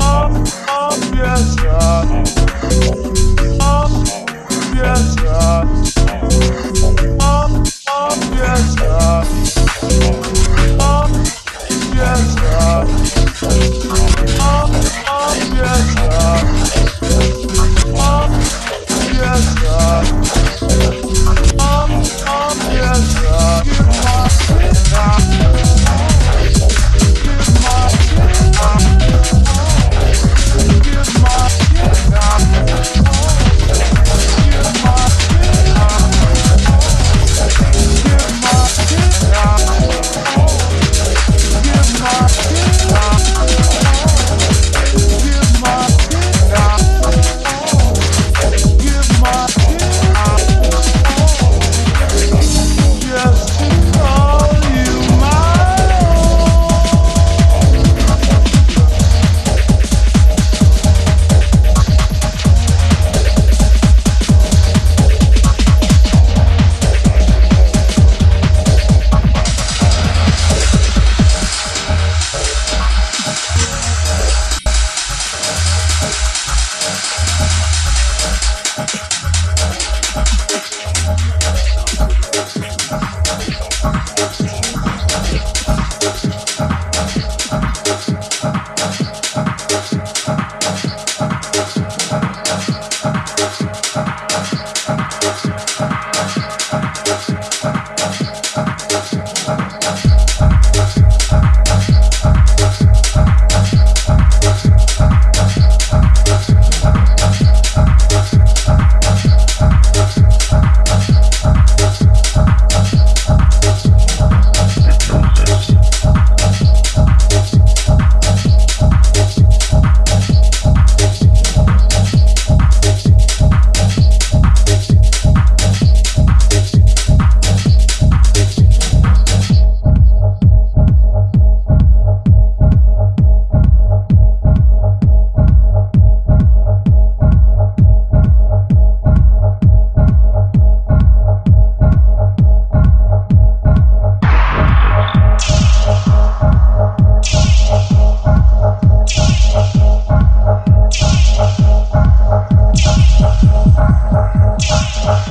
Up, Oh, yeah, fiesta.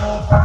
Thank.